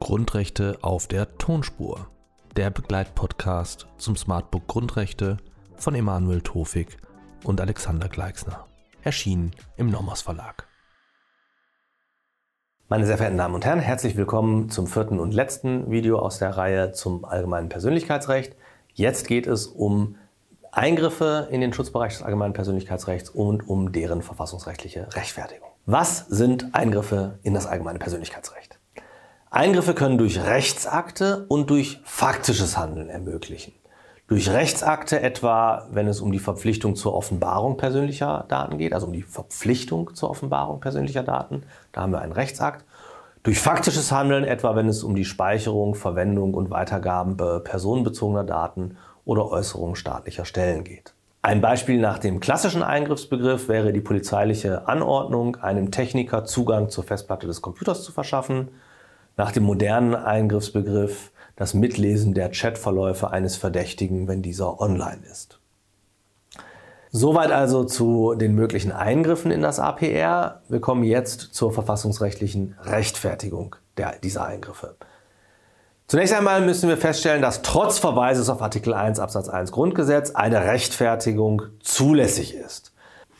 Grundrechte auf der Tonspur. Der Begleitpodcast zum Smartbook Grundrechte von Emanuel Tofik und Alexander Gleixner. Erschienen im Nomos Verlag. Meine sehr verehrten Damen und Herren, herzlich willkommen zum vierten und letzten Video aus der Reihe zum allgemeinen Persönlichkeitsrecht. Jetzt geht es um Eingriffe in den Schutzbereich des allgemeinen Persönlichkeitsrechts und um deren verfassungsrechtliche Rechtfertigung. Was sind Eingriffe in das allgemeine Persönlichkeitsrecht? Eingriffe können durch Rechtsakte und durch faktisches Handeln ermöglichen. Durch Rechtsakte etwa, wenn es um die Verpflichtung zur Offenbarung persönlicher Daten geht, also um die Verpflichtung zur Offenbarung persönlicher Daten, da haben wir einen Rechtsakt. Durch faktisches Handeln etwa, wenn es um die Speicherung, Verwendung und Weitergabe personenbezogener Daten oder Äußerungen staatlicher Stellen geht. Ein Beispiel nach dem klassischen Eingriffsbegriff wäre die polizeiliche Anordnung, einem Techniker Zugang zur Festplatte des Computers zu verschaffen. Nach dem modernen Eingriffsbegriff das Mitlesen der Chatverläufe eines Verdächtigen, wenn dieser online ist. Soweit also zu den möglichen Eingriffen in das APR. Wir kommen jetzt zur verfassungsrechtlichen Rechtfertigung der, dieser Eingriffe. Zunächst einmal müssen wir feststellen, dass trotz Verweises auf Artikel 1 Absatz 1 Grundgesetz eine Rechtfertigung zulässig ist.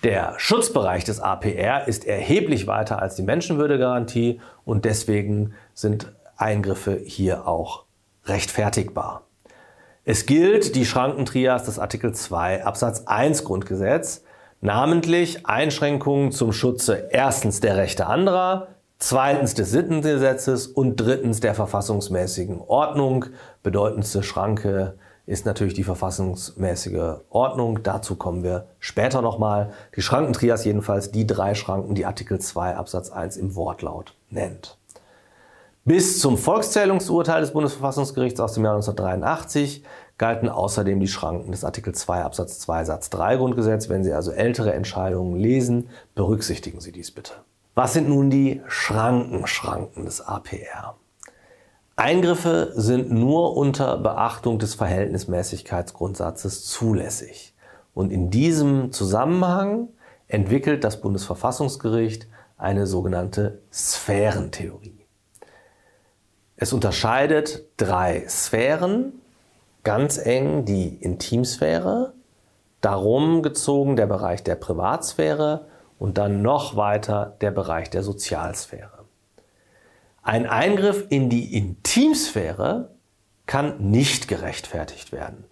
Der Schutzbereich des APR ist erheblich weiter als die Menschenwürdegarantie und deswegen sind Eingriffe hier auch rechtfertigbar. Es gilt die Schrankentrias des Artikel 2 Absatz 1 Grundgesetz, namentlich Einschränkungen zum Schutze erstens der Rechte anderer, zweitens des Sittengesetzes und drittens der verfassungsmäßigen Ordnung. Bedeutendste Schranke ist natürlich die verfassungsmäßige Ordnung. Dazu kommen wir später nochmal. Die Schrankentrias jedenfalls die drei Schranken, die Artikel 2 Absatz 1 im Wortlaut nennt. Bis zum Volkszählungsurteil des Bundesverfassungsgerichts aus dem Jahr 1983 galten außerdem die Schranken des Artikel 2 Absatz 2 Satz 3 Grundgesetz. Wenn Sie also ältere Entscheidungen lesen, berücksichtigen Sie dies bitte. Was sind nun die Schrankenschranken des APR? Eingriffe sind nur unter Beachtung des Verhältnismäßigkeitsgrundsatzes zulässig. Und in diesem Zusammenhang entwickelt das Bundesverfassungsgericht eine sogenannte Sphärentheorie. Es unterscheidet drei Sphären, ganz eng die Intimsphäre, darum gezogen der Bereich der Privatsphäre und dann noch weiter der Bereich der Sozialsphäre. Ein Eingriff in die Intimsphäre kann nicht gerechtfertigt werden.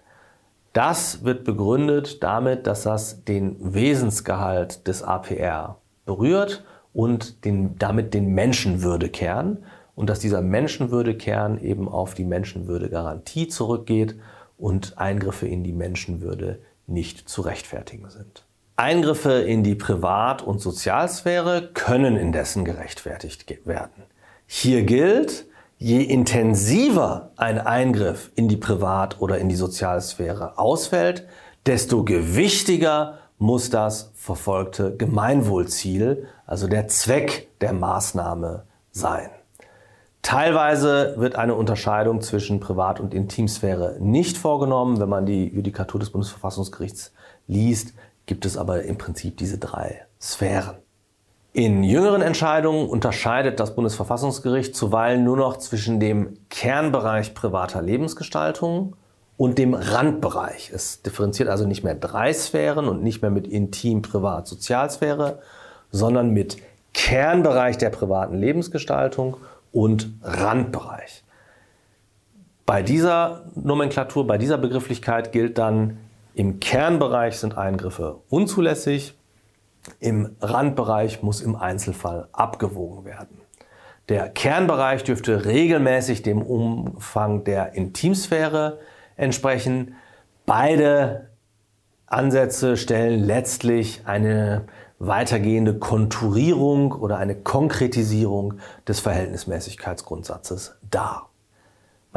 Das wird begründet damit, dass das den Wesensgehalt des APR berührt und den, damit den Menschenwürdekern und dass dieser Menschenwürdekern eben auf die Menschenwürdegarantie zurückgeht und Eingriffe in die Menschenwürde nicht zu rechtfertigen sind. Eingriffe in die Privat- und Sozialsphäre können indessen gerechtfertigt werden. Hier gilt, je intensiver ein Eingriff in die Privat- oder in die Sozialsphäre ausfällt, desto gewichtiger muss das verfolgte Gemeinwohlziel, also der Zweck der Maßnahme sein. Teilweise wird eine Unterscheidung zwischen Privat- und Intimsphäre nicht vorgenommen. Wenn man die Judikatur des Bundesverfassungsgerichts liest, gibt es aber im Prinzip diese drei Sphären. In jüngeren Entscheidungen unterscheidet das Bundesverfassungsgericht zuweilen nur noch zwischen dem Kernbereich privater Lebensgestaltung und dem Randbereich. Es differenziert also nicht mehr drei Sphären und nicht mehr mit Intim, Privat, Sozialsphäre, sondern mit Kernbereich der privaten Lebensgestaltung und Randbereich. Bei dieser Nomenklatur, bei dieser Begrifflichkeit gilt dann, im Kernbereich sind Eingriffe unzulässig, im Randbereich muss im Einzelfall abgewogen werden. Der Kernbereich dürfte regelmäßig dem Umfang der Intimsphäre entsprechen. Beide Ansätze stellen letztlich eine weitergehende Konturierung oder eine Konkretisierung des Verhältnismäßigkeitsgrundsatzes dar.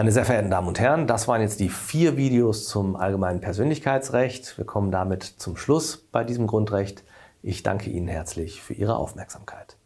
Meine sehr verehrten Damen und Herren, das waren jetzt die vier Videos zum allgemeinen Persönlichkeitsrecht. Wir kommen damit zum Schluss bei diesem Grundrecht. Ich danke Ihnen herzlich für Ihre Aufmerksamkeit.